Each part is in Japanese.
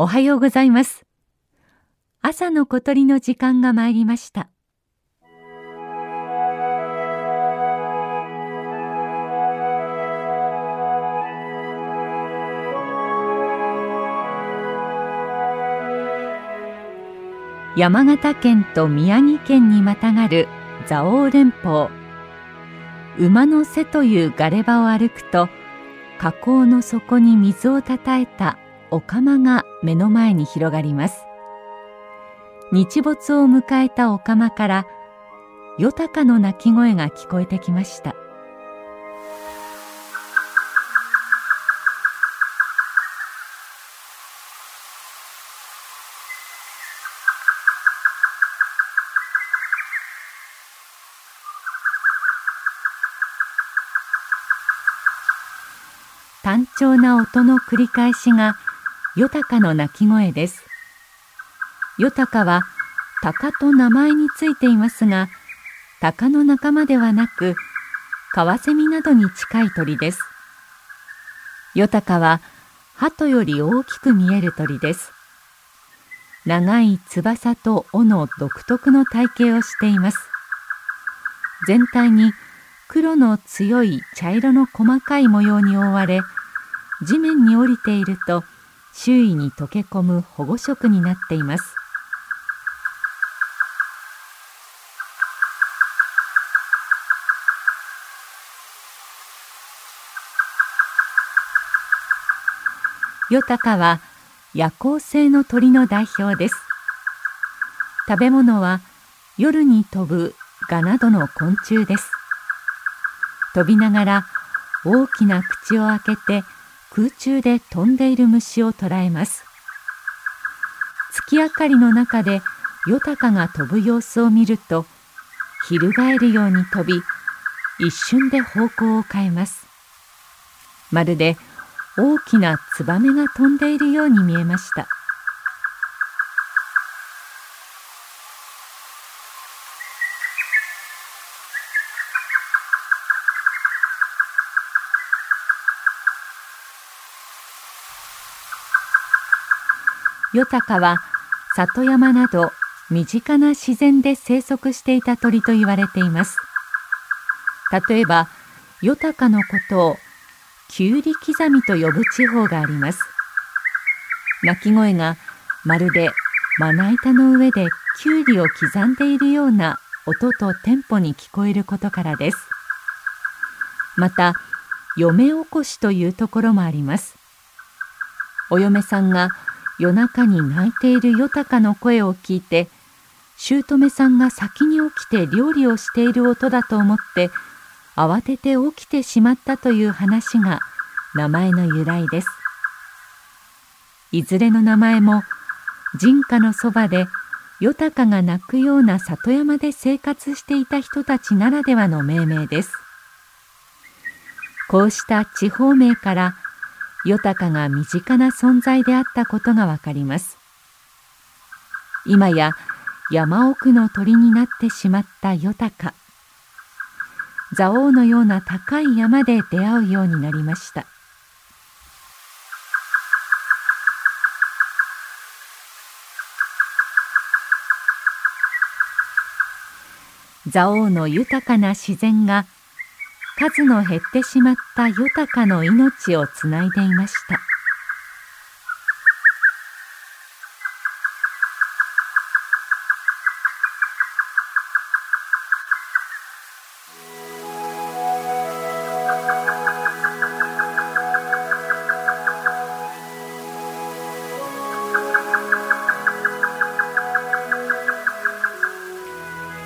おはようございます。朝の小鳥の時間が参りました。山形県と宮城県にまたがる蔵王連峰。馬の背というガレ場を歩くと河口の底に水をたたえたお釜が目の前に広がります。日没を迎えたお釜からよたかの鳴き声が聞こえてきました。単調な音の繰り返しがヨタカの鳴き声です。ヨタカは鷹と名前についていますが、鷹の仲間ではなく、カワセミなどに近い鳥です。ヨタカは鳩より大きく見える鳥です。長い翼と尾の独特の体型をしています。全体に黒の強い茶色の細かい模様に覆われ、地面に降りていると周囲に溶け込む保護色になっています。ヨタカは夜行性の鳥の代表です。食べ物は夜に飛ぶガなどの昆虫です。飛びながら大きな口を開けて空中で飛んでいる虫を捕らえます。月明かりの中でヨタカが飛ぶ様子を見ると翻るように飛び一瞬で方向を変えます。まるで大きなツバメが飛んでいるように見えました。ヨタカは里山など身近な自然で生息していた鳥と言われています。例えばヨタカのことをキュウリ刻みと呼ぶ地方があります。鳴き声がまるでまな板の上でキュウリを刻んでいるような音とテンポに聞こえることからです。また嫁起こしというところもあります。お嫁さんが夜中に泣いているヨタカの声を聞いて姑さんが先に起きて料理をしている音だと思って慌てて起きてしまったという話が名前の由来です。いずれの名前も人家のそばでヨタカが鳴くような里山で生活していた人たちならではの命名です。こうした地方名からヨタカが身近な存在であったことがわかります。今や山奥の鳥になってしまったヨタカ。蔵王のような高い山で出会うようになりました。蔵王の豊かな自然が数の減ってしまった豊かの命をつないでいました。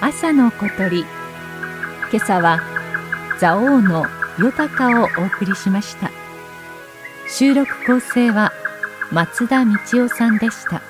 朝の小鳥。今朝は蔵王のヨタカをお送りしました。収録構成は松田道夫さんでした。